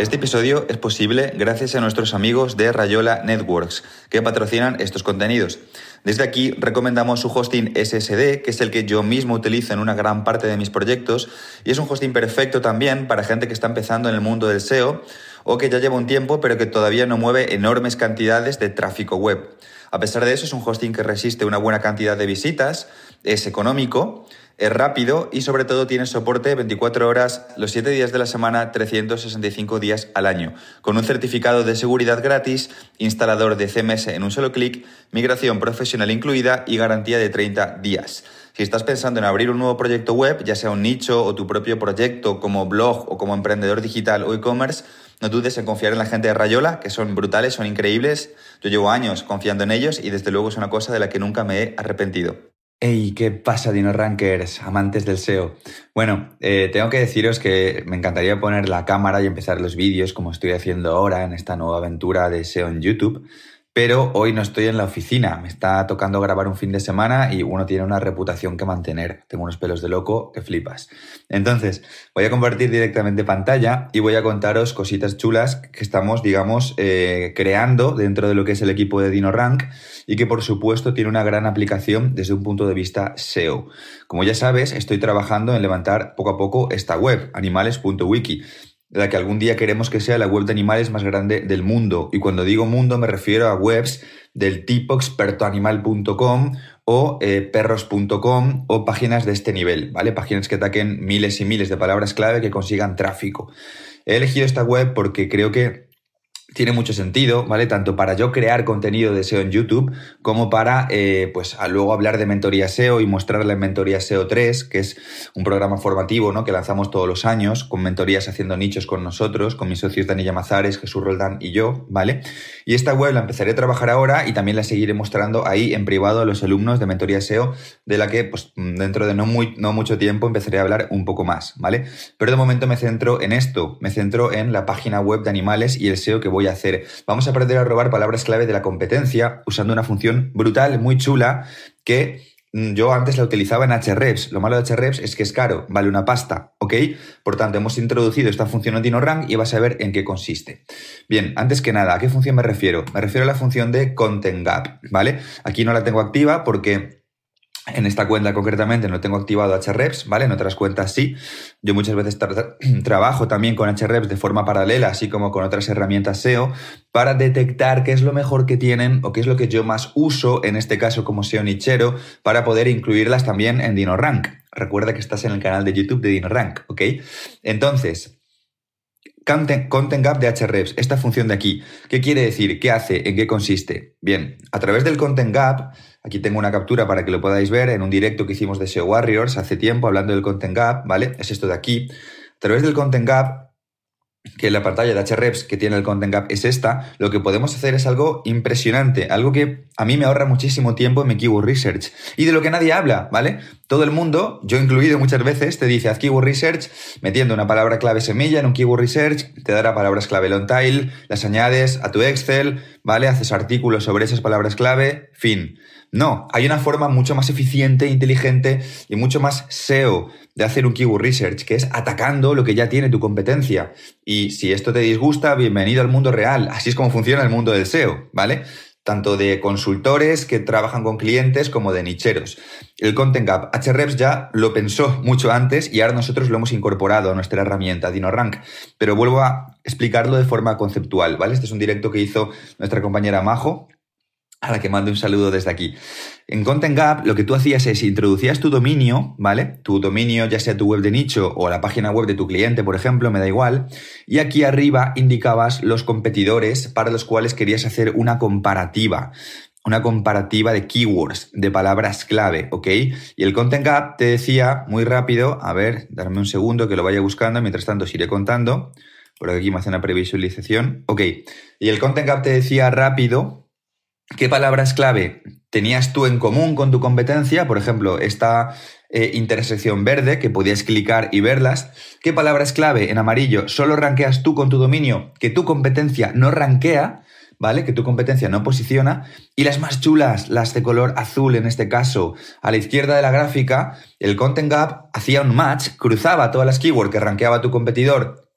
Este episodio es posible gracias a nuestros amigos de Rayola Networks, que patrocinan estos contenidos. Desde aquí recomendamos su hosting SSD, que es el que yo mismo utilizo en una gran parte de mis proyectos, y es un hosting perfecto también para gente que está empezando en el mundo del SEO o que ya lleva un tiempo pero que todavía no mueve enormes cantidades de tráfico web. A pesar de eso, es un hosting que resiste una buena cantidad de visitas, es económico, es rápido y sobre todo tiene soporte 24 horas los 7 días de la semana, 365 días al año, con un certificado de seguridad gratis, instalador de CMS en un solo clic, migración profesional incluida y garantía de 30 días. Si estás pensando en abrir un nuevo proyecto web, ya sea un nicho o tu propio proyecto como blog o como emprendedor digital o e-commerce, no dudes en confiar en la gente de Rayola, que son brutales, son increíbles. Yo llevo años confiando en ellos y desde luego es una cosa de la que nunca me he arrepentido. Hey, ¿qué pasa, Dino Rankers, amantes del SEO? Bueno, eh, tengo que deciros que me encantaría poner la cámara y empezar los vídeos como estoy haciendo ahora en esta nueva aventura de SEO en YouTube, pero hoy no estoy en la oficina, me está tocando grabar un fin de semana y uno tiene una reputación que mantener. Tengo unos pelos de loco que flipas. Entonces, voy a compartir directamente pantalla y voy a contaros cositas chulas que estamos, digamos, eh, creando dentro de lo que es el equipo de DinoRank y que por supuesto tiene una gran aplicación desde un punto de vista SEO. Como ya sabes, estoy trabajando en levantar poco a poco esta web, animales.wiki la que algún día queremos que sea la web de animales más grande del mundo. Y cuando digo mundo me refiero a webs del tipo expertoanimal.com o eh, perros.com o páginas de este nivel, ¿vale? Páginas que ataquen miles y miles de palabras clave que consigan tráfico. He elegido esta web porque creo que tiene mucho sentido, ¿vale? Tanto para yo crear contenido de SEO en YouTube como para, eh, pues, luego hablar de mentoría SEO y mostrarle en Mentoría SEO 3, que es un programa formativo, ¿no? Que lanzamos todos los años, con mentorías haciendo nichos con nosotros, con mis socios Dani Mazares, Jesús Roldán y yo, ¿vale? Y esta web la empezaré a trabajar ahora y también la seguiré mostrando ahí en privado a los alumnos de Mentoría SEO, de la que, pues, dentro de no, muy, no mucho tiempo empezaré a hablar un poco más, ¿vale? Pero de momento me centro en esto, me centro en la página web de animales y el SEO que voy a hacer. Vamos a aprender a robar palabras clave de la competencia usando una función brutal, muy chula, que mm, yo antes la utilizaba en Hrefs. Lo malo de Hrefs es que es caro, vale una pasta, ¿ok? Por tanto, hemos introducido esta función en DinoRank y vas a ver en qué consiste. Bien, antes que nada, ¿a qué función me refiero? Me refiero a la función de Content Gap, ¿vale? Aquí no la tengo activa porque en esta cuenta concretamente no tengo activado HREPS, ¿vale? En otras cuentas sí. Yo muchas veces trabajo también con HREPS de forma paralela, así como con otras herramientas SEO, para detectar qué es lo mejor que tienen o qué es lo que yo más uso, en este caso como SEO nichero, para poder incluirlas también en DinoRank. Recuerda que estás en el canal de YouTube de DinoRank, ¿ok? Entonces, Content, Gap de HREPS, esta función de aquí, ¿qué quiere decir? ¿Qué hace? ¿En qué consiste? Bien, a través del Content Gap Aquí tengo una captura para que lo podáis ver en un directo que hicimos de SEO Warriors hace tiempo hablando del Content Gap, ¿vale? Es esto de aquí. A través del Content Gap, que la pantalla de HREPS que tiene el Content Gap es esta, lo que podemos hacer es algo impresionante, algo que a mí me ahorra muchísimo tiempo en mi Keyword Research y de lo que nadie habla, ¿vale? Todo el mundo, yo incluido muchas veces, te dice haz Keyword Research metiendo una palabra clave semilla en un Keyword Research, te dará palabras clave long tail, las añades a tu Excel, ¿vale? Haces artículos sobre esas palabras clave, fin. No, hay una forma mucho más eficiente, inteligente y mucho más SEO de hacer un keyword research, que es atacando lo que ya tiene tu competencia. Y si esto te disgusta, bienvenido al mundo real. Así es como funciona el mundo del SEO, ¿vale? Tanto de consultores que trabajan con clientes como de nicheros. El Content Gap HREPS ya lo pensó mucho antes y ahora nosotros lo hemos incorporado a nuestra herramienta DinoRank. Pero vuelvo a explicarlo de forma conceptual, ¿vale? Este es un directo que hizo nuestra compañera Majo a la que mando un saludo desde aquí. En Content Gap lo que tú hacías es introducías tu dominio, ¿vale? Tu dominio, ya sea tu web de nicho o la página web de tu cliente, por ejemplo, me da igual. Y aquí arriba indicabas los competidores para los cuales querías hacer una comparativa. Una comparativa de keywords, de palabras clave, ¿ok? Y el Content Gap te decía muy rápido, a ver, darme un segundo que lo vaya buscando, mientras tanto os iré contando. Por aquí me hace una previsualización. Ok. Y el Content Gap te decía rápido ¿Qué palabras clave tenías tú en común con tu competencia? Por ejemplo, esta eh, intersección verde que podías clicar y verlas. ¿Qué palabras clave en amarillo solo ranqueas tú con tu dominio que tu competencia no ranquea? ¿Vale? Que tu competencia no posiciona. Y las más chulas, las de color azul en este caso, a la izquierda de la gráfica, el Content Gap hacía un match, cruzaba todas las keywords que ranqueaba tu competidor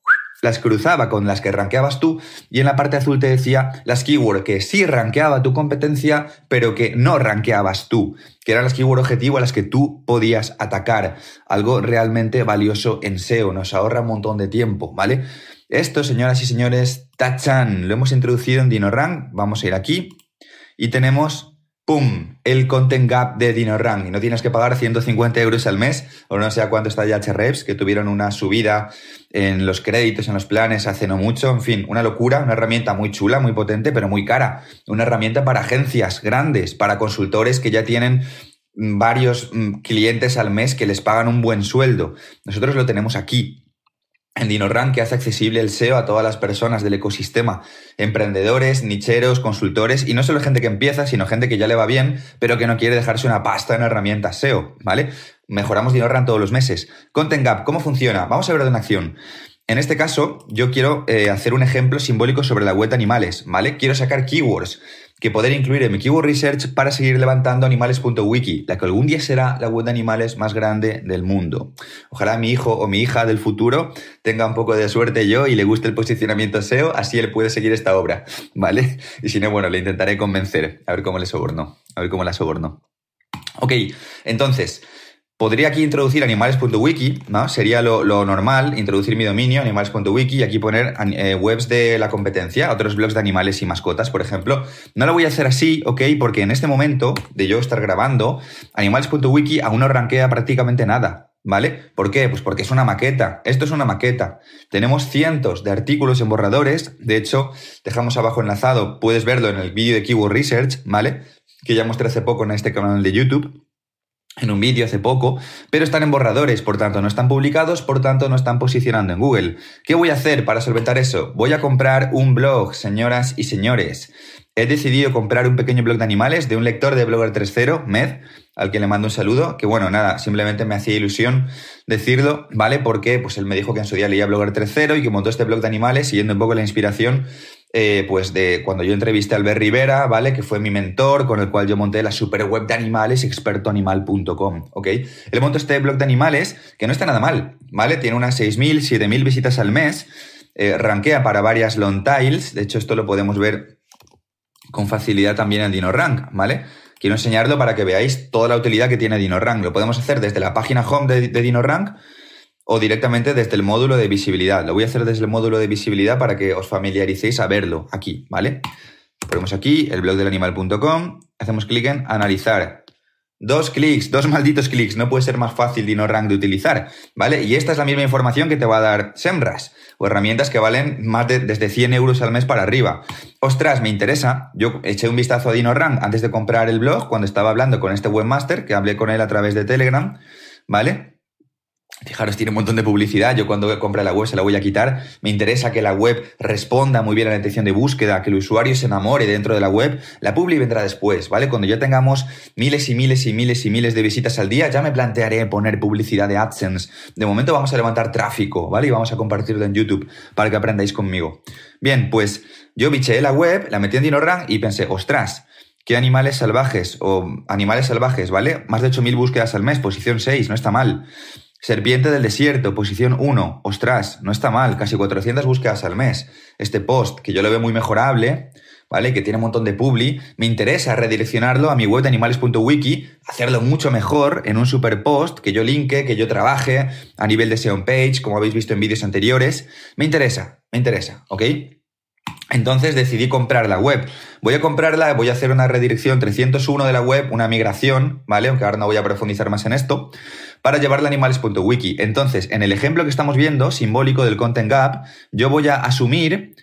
las cruzaba con las que rankeabas tú y en la parte azul te decía las keywords que sí rankeaba tu competencia, pero que no rankeabas tú, que eran las keywords objetivo a las que tú podías atacar. Algo realmente valioso en SEO, nos ahorra un montón de tiempo, ¿vale? Esto, señoras y señores, tachan, lo hemos introducido en DinoRank, vamos a ir aquí y tenemos ¡Pum! El Content Gap de DinoRank. Y no tienes que pagar 150 euros al mes, o no sé a cuánto está ya HREPS, que tuvieron una subida en los créditos, en los planes hace no mucho. En fin, una locura, una herramienta muy chula, muy potente, pero muy cara. Una herramienta para agencias grandes, para consultores que ya tienen varios mm, clientes al mes que les pagan un buen sueldo. Nosotros lo tenemos aquí, en DinoRank que hace accesible el SEO a todas las personas del ecosistema, emprendedores, nicheros, consultores y no solo gente que empieza, sino gente que ya le va bien, pero que no quiere dejarse una pasta en herramientas SEO, ¿vale? Mejoramos DinoRank todos los meses. Content Gap, ¿cómo funciona? Vamos a verlo en acción. En este caso, yo quiero eh, hacer un ejemplo simbólico sobre la web de animales, ¿vale? Quiero sacar keywords que poder incluir en mi Keyword Research para seguir levantando animales.wiki, la que algún día será la web de animales más grande del mundo. Ojalá mi hijo o mi hija del futuro tenga un poco de suerte yo y le guste el posicionamiento SEO, así él puede seguir esta obra, ¿vale? Y si no, bueno, le intentaré convencer, a ver cómo le soborno, a ver cómo la soborno. Ok, entonces, Podría aquí introducir animales.wiki, ¿no? Sería lo, normal, introducir mi dominio, animales.wiki, y aquí poner eh, webs de la competencia, otros blogs de animales y mascotas, por ejemplo. No lo voy a hacer así, ¿ok? Porque en este momento de yo estar grabando, animales.wiki aún no ranquea prácticamente nada. ¿Vale? ¿Por qué? Pues porque es una maqueta. Esto es una maqueta. Tenemos cientos de artículos en borradores. De hecho, dejamos abajo enlazado, puedes verlo en el vídeo de Keyword Research, ¿vale? Que ya mostré hace poco en este canal de YouTube en un vídeo hace poco, pero están en borradores, por tanto no están publicados, por tanto no están posicionando en Google. ¿Qué voy a hacer para solventar eso? Voy a comprar un blog, señoras y señores. He decidido comprar un pequeño blog de animales de un lector de Blogger 3.0, Med, al que le mando un saludo, que bueno, nada, simplemente me hacía ilusión decirlo, ¿vale? Porque pues él me dijo que en su día leía Blogger 3.0 y que montó este blog de animales siguiendo un poco la inspiración eh, pues de cuando yo entrevisté a Albert Rivera, ¿vale? Que fue mi mentor, con el cual yo monté la super web de animales, expertoanimal.com, ¿ok? Él montó este blog de animales que no está nada mal, ¿vale? Tiene unas 6.000, 7.000 visitas al mes, eh, rankea para varias long tiles, de hecho esto lo podemos ver con facilidad también en DinoRank, ¿vale? Quiero enseñarlo para que veáis toda la utilidad que tiene DinoRank. Lo podemos hacer desde la página home de DinoRank, o directamente desde el módulo de visibilidad. Lo voy a hacer desde el módulo de visibilidad para que os familiaricéis a verlo aquí, ¿vale? Ponemos aquí el blog del animal.com, hacemos clic en analizar. Dos clics, dos malditos clics, no puede ser más fácil DinoRank de utilizar, ¿vale? Y esta es la misma información que te va a dar SEMRAS, o herramientas que valen más de desde 100 euros al mes para arriba. Ostras, me interesa. Yo eché un vistazo a DinoRank antes de comprar el blog, cuando estaba hablando con este webmaster, que hablé con él a través de Telegram, ¿vale? Fijaros, tiene un montón de publicidad. Yo cuando compre la web se la voy a quitar. Me interesa que la web responda muy bien a la intención de búsqueda, que el usuario se enamore dentro de la web. La publi vendrá después, ¿vale? Cuando ya tengamos miles y miles y miles y miles de visitas al día, ya me plantearé poner publicidad de AdSense. De momento vamos a levantar tráfico, ¿vale? Y vamos a compartirlo en YouTube para que aprendáis conmigo. Bien, pues yo bicheé la web, la metí en DinoRank y pensé, ostras, ¿Qué animales salvajes o animales salvajes, ¿vale? Más de 8.000 búsquedas al mes, posición 6, no está mal. Serpiente del desierto, posición 1. Ostras, no está mal, casi 400 búsquedas al mes. Este post, que yo lo veo muy mejorable, ¿vale? Que tiene un montón de publi, me interesa redireccionarlo a mi web de animales.wiki, hacerlo mucho mejor en un super post que yo linke, que yo trabaje a nivel de SEO page, como habéis visto en vídeos anteriores. Me interesa, me interesa, ¿ok? Entonces decidí comprar la web. Voy a comprarla, voy a hacer una redirección 301 de la web, una migración, ¿vale? Aunque ahora no voy a profundizar más en esto, para llevarla a animales.wiki. Entonces, en el ejemplo que estamos viendo, simbólico del Content Gap, yo voy a asumir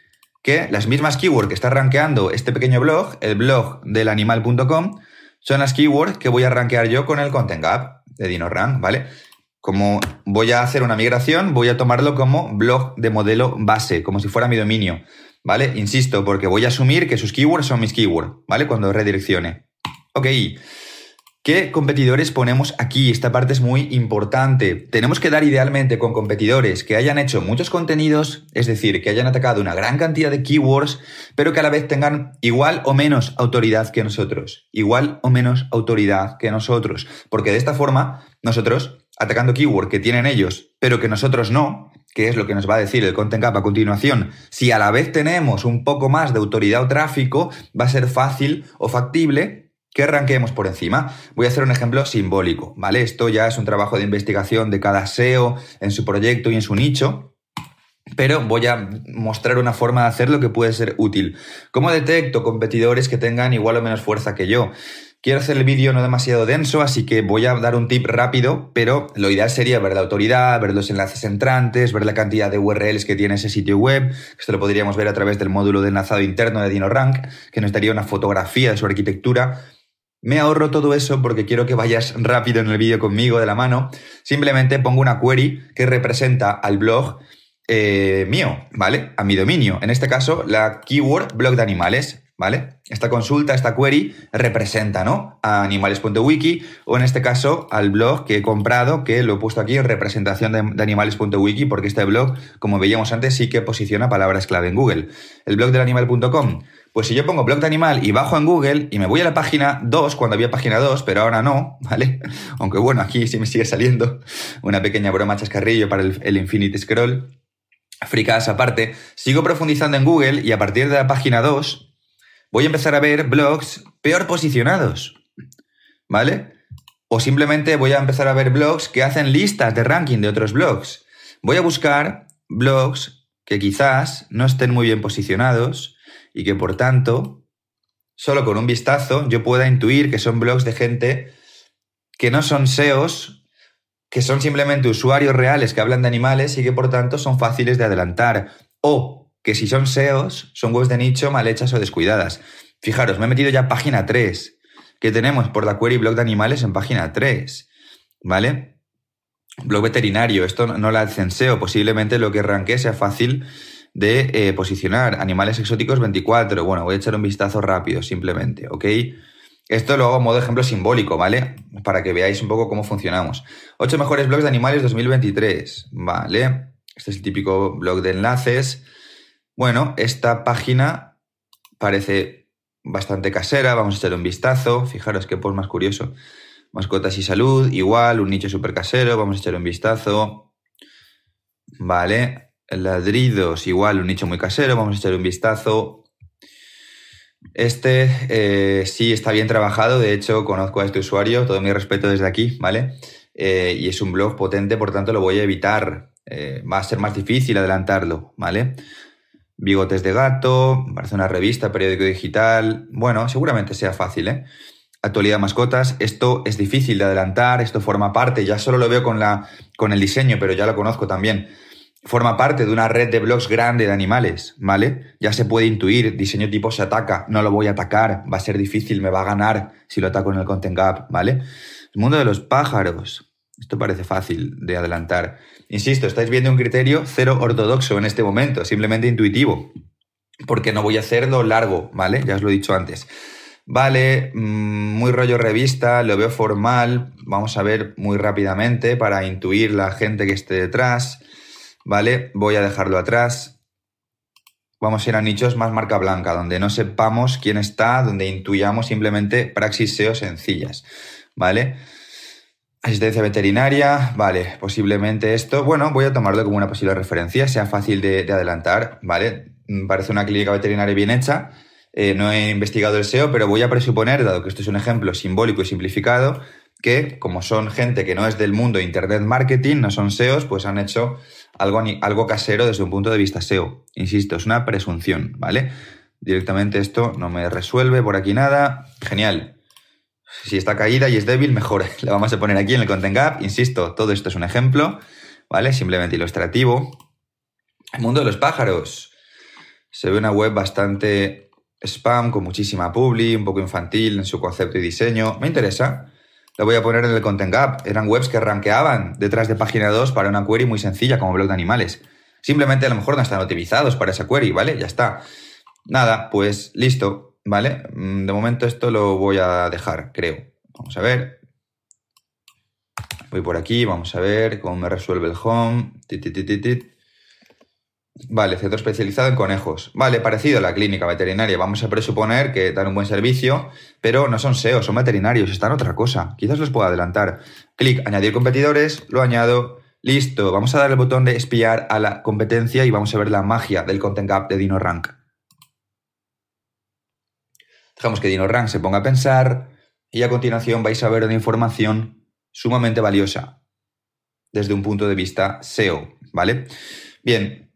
que las mismas keywords que está rankeando este pequeño blog, el blog del animal.com, son las keywords que voy a rankear yo con el Content Gap de DinoRank, ¿vale? Como voy a hacer una migración, voy a tomarlo como blog de modelo base, como si fuera mi dominio. ¿Vale? Insisto, porque voy a asumir que sus keywords son mis keywords, ¿vale? Cuando redireccione. Ok. ¿Qué competidores ponemos aquí? Esta parte es muy importante. Tenemos que dar idealmente con competidores que hayan hecho muchos contenidos, es decir, que hayan atacado una gran cantidad de keywords, pero que a la vez tengan igual o menos autoridad que nosotros. Igual o menos autoridad que nosotros. Porque de esta forma, nosotros, atacando keywords que tienen ellos, pero que nosotros no, que es lo que nos va a decir el Content Gap a continuación, si a la vez tenemos un poco más de autoridad o tráfico, va a ser fácil o factible que arranquemos por encima. Voy a hacer un ejemplo simbólico, ¿vale? Esto ya es un trabajo de investigación de cada SEO en su proyecto y en su nicho, pero voy a mostrar una forma de hacerlo que puede ser útil. ¿Cómo detecto competidores que tengan igual o menos fuerza que yo? Quiero hacer el vídeo no demasiado denso, así que voy a dar un tip rápido, pero lo ideal sería ver la autoridad, ver los enlaces entrantes, ver la cantidad de URLs que tiene ese sitio web. Esto lo podríamos ver a través del módulo de enlazado interno de DinoRank, que nos daría una fotografía de su arquitectura. Me ahorro todo eso porque quiero que vayas rápido en el vídeo conmigo de la mano. Simplemente pongo una query que representa al blog eh, mío, ¿vale? A mi dominio. En este caso, la keyword blog de animales. ¿Vale? Esta consulta, esta query representa, ¿no? A animales.wiki o en este caso al blog que he comprado, que lo he puesto aquí en representación de, animales.wiki porque este blog, como veíamos antes, sí que posiciona palabras clave en Google. El blog del animal.com. Pues si yo pongo blog de animal y bajo en Google y me voy a la página 2, cuando había página 2, pero ahora no, ¿vale? Aunque bueno, aquí sí me sigue saliendo una pequeña broma chascarrillo para el, el Infinite Scroll. Fricadas aparte, sigo profundizando en Google y a partir de la página 2 voy a empezar a ver blogs peor posicionados, ¿vale? O simplemente voy a empezar a ver blogs que hacen listas de ranking de otros blogs. Voy a buscar blogs que quizás no estén muy bien posicionados y que por tanto, solo con un vistazo, yo pueda intuir que son blogs de gente que no son SEOs, que son simplemente usuarios reales que hablan de animales y que por tanto son fáciles de adelantar. O que si son SEOs, son webs de nicho mal hechas o descuidadas. Fijaros, me he metido ya página 3, que tenemos por la query blog de animales en página 3, ¿vale? Blog veterinario, esto no la hacen SEO, posiblemente lo que arranque sea fácil de eh, posicionar. Animales exóticos 24, bueno, voy a echar un vistazo rápido, simplemente, ¿ok? Esto lo hago a modo ejemplo simbólico, ¿vale? Para que veáis un poco cómo funcionamos. 8 mejores blogs de animales 2023, ¿vale? Este es el típico blog de enlaces. Bueno, esta página parece bastante casera, vamos a echar un vistazo, fijaros qué post más curioso. Mascotas y salud, igual, un nicho súper casero, vamos a echar un vistazo. Vale, ladridos, igual, un nicho muy casero, vamos a echar un vistazo. Este eh, sí está bien trabajado, de hecho conozco a este usuario, todo mi respeto desde aquí, ¿vale? Eh, y es un blog potente, por tanto lo voy a evitar. Eh, va a ser más difícil adelantarlo, ¿vale? Bigotes de gato, parece una revista, periódico digital. Bueno, seguramente sea fácil, ¿eh? Actualidad mascotas, esto es difícil de adelantar, esto forma parte, ya solo lo veo con, la, con el diseño, pero ya lo conozco también. Forma parte de una red de blogs grande de animales, ¿vale? Ya se puede intuir, diseño tipo se ataca, no lo voy a atacar, va a ser difícil, me va a ganar si lo ataco en el Content Gap, ¿vale? El mundo de los pájaros, esto parece fácil de adelantar. Insisto, estáis viendo un criterio cero ortodoxo en este momento, simplemente intuitivo, porque no voy a hacerlo largo, ¿vale? Ya os lo he dicho antes. Vale, mm, muy rollo revista, lo veo formal, vamos a ver muy rápidamente para intuir la gente que esté detrás, ¿vale? Voy a dejarlo atrás. Vamos a ir a nichos más marca blanca, donde no sepamos quién está, donde intuyamos simplemente praxis SEO sencillas, ¿vale? Asistencia veterinaria, vale, posiblemente esto, bueno, voy a tomarlo como una posible referencia, sea fácil de, adelantar, ¿vale? Mm, parece una clínica veterinaria bien hecha, eh, no he investigado el SEO, pero voy a presuponer, dado que esto es un ejemplo simbólico y simplificado, que como son gente que no es del mundo Internet Marketing, no son SEOs, pues han hecho algo, algo casero desde un punto de vista SEO. Insisto, es una presunción, ¿vale? Directamente esto no me resuelve por aquí nada. Genial. Si está caída y es débil, mejor. La vamos a poner aquí en el Content Gap. Insisto, todo esto es un ejemplo, ¿vale? Simplemente ilustrativo. El mundo de los pájaros. Se ve una web bastante spam, con muchísima publi, un poco infantil en su concepto y diseño. Me interesa. Lo voy a poner en el Content Gap. Eran webs que rankeaban detrás de página 2 para una query muy sencilla como blog de animales. Simplemente a lo mejor no están optimizados para esa query, ¿vale? Ya está. Nada, pues listo, ¿vale? Mm, de momento esto lo voy a dejar, creo. Vamos a ver. Voy por aquí, vamos a ver cómo me resuelve el home. Vale, centro especializado en conejos. Vale, parecido a la clínica veterinaria. Vamos a presuponer que dan un buen servicio, pero no son SEO, son veterinarios, están otra cosa. Quizás los pueda adelantar. Clic, añadir competidores, lo añado. Listo, vamos a dar el botón de espiar a la competencia y vamos a ver la magia del Content Gap de DinoRank. Dejamos que DinoRank se ponga a pensar y a continuación vais a ver una información sumamente valiosa desde un punto de vista SEO, ¿vale? Bien,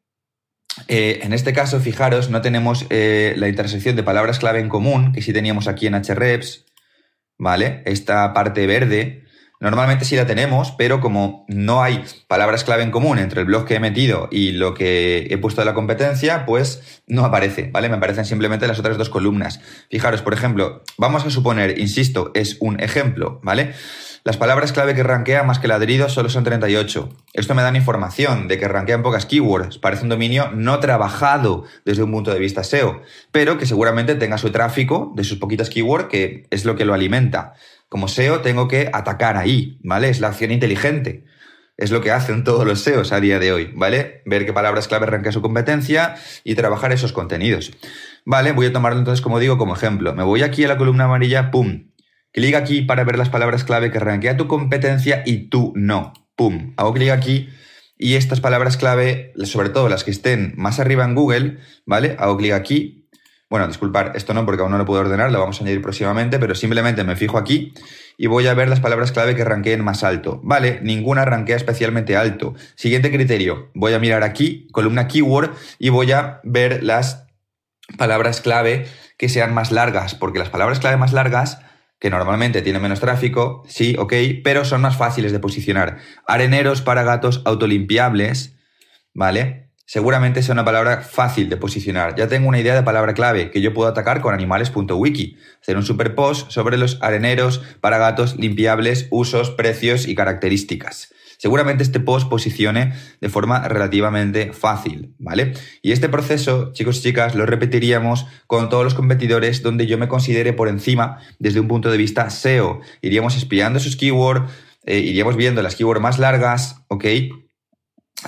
eh, en este caso, fijaros, no tenemos eh, la intersección de palabras clave en común, que sí teníamos aquí en HREPS, ¿vale? Esta parte verde, normalmente sí la tenemos, pero como no hay palabras clave en común entre el blog que he metido y lo que he puesto de la competencia, pues no aparece, ¿vale? Me aparecen simplemente las otras dos columnas. Fijaros, por ejemplo, vamos a suponer, insisto, es un ejemplo, ¿vale? Las palabras clave que rankea más que ladridos solo son 38. Esto me da información de que rankean pocas keywords. Parece un dominio no trabajado desde un punto de vista SEO, pero que seguramente tenga su tráfico de sus poquitas keywords, que es lo que lo alimenta. Como SEO tengo que atacar ahí, ¿vale? Es la acción inteligente. Es lo que hacen todos los SEOs a día de hoy, ¿vale? Ver qué palabras clave rankea su competencia y trabajar esos contenidos. Vale, voy a tomarlo entonces como digo como ejemplo. Me voy aquí a la columna amarilla, pum, Clic aquí para ver las palabras clave que rankea tu competencia y tú no. ¡Pum! Hago clic aquí y estas palabras clave, sobre todo las que estén más arriba en Google, ¿vale? Hago clic aquí. Bueno, disculpar, esto no porque aún no lo puedo ordenar, lo vamos a añadir próximamente, pero simplemente me fijo aquí y voy a ver las palabras clave que ranqueen más alto. Vale, ninguna rankea especialmente alto. Siguiente criterio, voy a mirar aquí, columna keyword, y voy a ver las palabras clave que sean más largas, porque las palabras clave más largas que normalmente tienen menos tráfico, sí, ok, pero son más fáciles de posicionar. Areneros para gatos autolimpiables, ¿vale? Seguramente sea una palabra fácil de posicionar. Ya tengo una idea de palabra clave que yo puedo atacar con animales.wiki. Hacer un super post sobre los areneros para gatos limpiables, usos, precios y características. Seguramente este post posicione de forma relativamente fácil, ¿vale? Y este proceso, chicos y chicas, lo repetiríamos con todos los competidores donde yo me considere por encima desde un punto de vista SEO. Iríamos espiando sus keywords, eh, iríamos viendo las keywords más largas, ¿ok?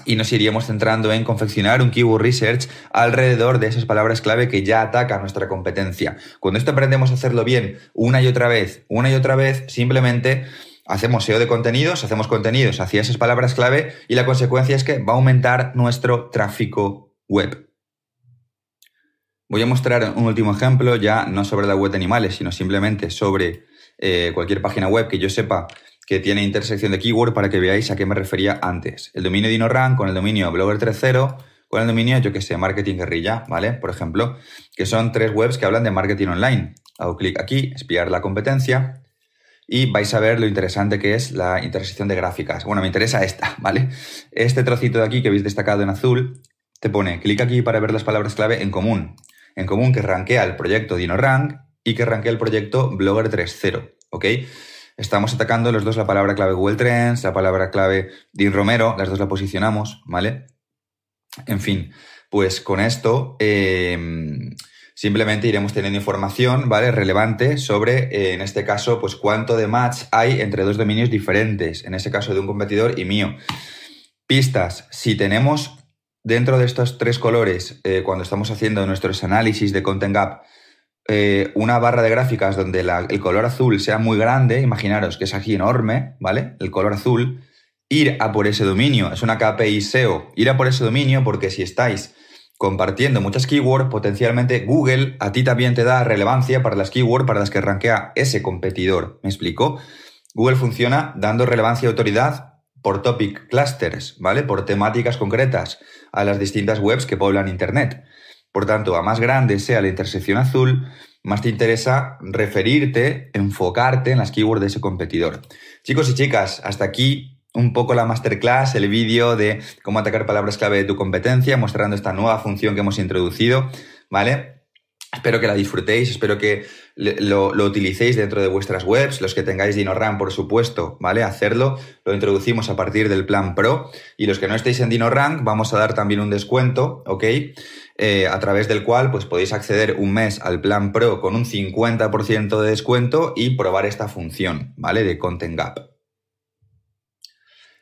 Y nos iríamos centrando en confeccionar un keyword research alrededor de esas palabras clave que ya atacan nuestra competencia. Cuando esto aprendemos a hacerlo bien una y otra vez, una y otra vez, simplemente hacemos SEO de contenidos, hacemos contenidos hacia esas palabras clave y la consecuencia es que va a aumentar nuestro tráfico web. Voy a mostrar un último ejemplo, ya no sobre la web de animales, sino simplemente sobre eh, cualquier página web que yo sepa que tiene intersección de keyword para que veáis a qué me refería antes. El dominio DinoRank con el dominio Blogger 3.0 con el dominio, yo que sé, Marketing Guerrilla, ¿vale? Por ejemplo, que son tres webs que hablan de marketing online. Hago clic aquí, espiar la competencia, y vais a ver lo interesante que es la intersección de gráficas. Bueno, me interesa esta, ¿vale? Este trocito de aquí que habéis destacado en azul te pone clic aquí para ver las palabras clave en común. En común que rankea el proyecto DinoRank y que rankea el proyecto Blogger 3.0, ¿ok? Estamos atacando los dos la palabra clave Google Trends, la palabra clave Din Romero, las dos la posicionamos, ¿vale? En fin, pues con esto... Eh, Simplemente iremos teniendo información, ¿vale? Relevante sobre, eh, en este caso, pues cuánto de match hay entre dos dominios diferentes, en ese caso de un competidor y mío. Pistas, si tenemos dentro de estos tres colores, eh, cuando estamos haciendo nuestros análisis de Content Gap, eh, una barra de gráficas donde el color azul sea muy grande, imaginaros que es aquí enorme, ¿vale? El color azul, ir a por ese dominio, es una KPI SEO, ir a por ese dominio porque si estáis compartiendo muchas keywords, potencialmente Google a ti también te da relevancia para las keywords para las que rankea ese competidor. ¿Me explico? Google funciona dando relevancia y autoridad por topic clusters, ¿vale? Por temáticas concretas a las distintas webs que poblan Internet. Por tanto, a más grande sea la intersección azul, más te interesa referirte, enfocarte en las keywords de ese competidor. Chicos y chicas, hasta aquí un poco la masterclass, el vídeo de cómo atacar palabras clave de tu competencia, mostrando esta nueva función que hemos introducido, ¿vale? Espero que la disfrutéis, espero que lo, utilicéis dentro de vuestras webs, los que tengáis DinoRank, por supuesto, ¿vale? Hacerlo, lo introducimos a partir del plan Pro y los que no estéis en DinoRank vamos a dar también un descuento, ¿ok? Eh, a través del cual pues podéis acceder un mes al plan Pro con un 50% de descuento y probar esta función, ¿vale? De Content Gap.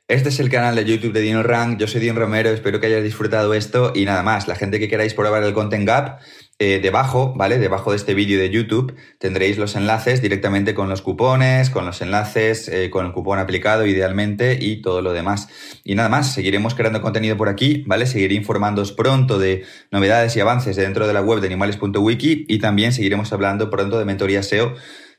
Este es el canal de YouTube de DinoRank, yo soy Dino Romero, espero que hayáis disfrutado esto y nada más, la gente que queráis probar el Content Gap, eh, debajo, ¿vale? Debajo de este vídeo de YouTube tendréis los enlaces directamente con los cupones, con los enlaces, eh, con el cupón aplicado idealmente y todo lo demás. Y nada más, seguiremos creando contenido por aquí, ¿vale? Seguiré informándoos pronto de novedades y avances dentro de la web de animales.wiki y también seguiremos hablando pronto de mentoría SEO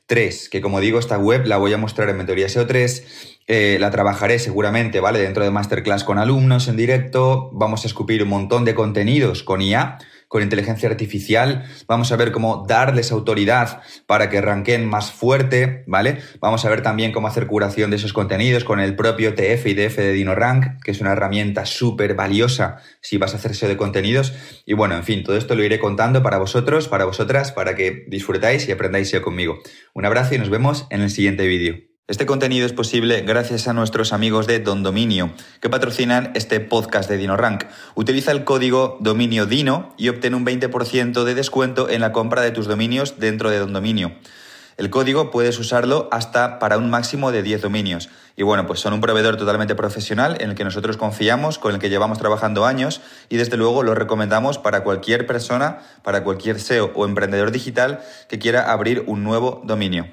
3, que como digo, esta web la voy a mostrar en mentoría SEO 3 eh, la trabajaré seguramente, ¿vale? Dentro de masterclass con alumnos en directo. Vamos a escupir un montón de contenidos con IA, con inteligencia artificial. Vamos a ver cómo darles autoridad para que ranquen más fuerte, ¿vale? Vamos a ver también cómo hacer curación de esos contenidos con el propio TF y DF de DinoRank, que es una herramienta súper valiosa si vas a hacerse de contenidos. Y bueno, en fin, todo esto lo iré contando para vosotros, para vosotras, para que disfrutáis y aprendáis SEO conmigo. Un abrazo y nos vemos en el siguiente vídeo. Este contenido es posible gracias a nuestros amigos de Don Dominio, que patrocinan este podcast de DinoRank. Utiliza el código dominio DINO y obtén un 20% de descuento en la compra de tus dominios dentro de Don Dominio. El código puedes usarlo hasta para un máximo de 10 dominios. Y bueno, pues son un proveedor totalmente profesional en el que nosotros confiamos, con el que llevamos trabajando años y desde luego lo recomendamos para cualquier persona, para cualquier SEO o emprendedor digital que quiera abrir un nuevo dominio.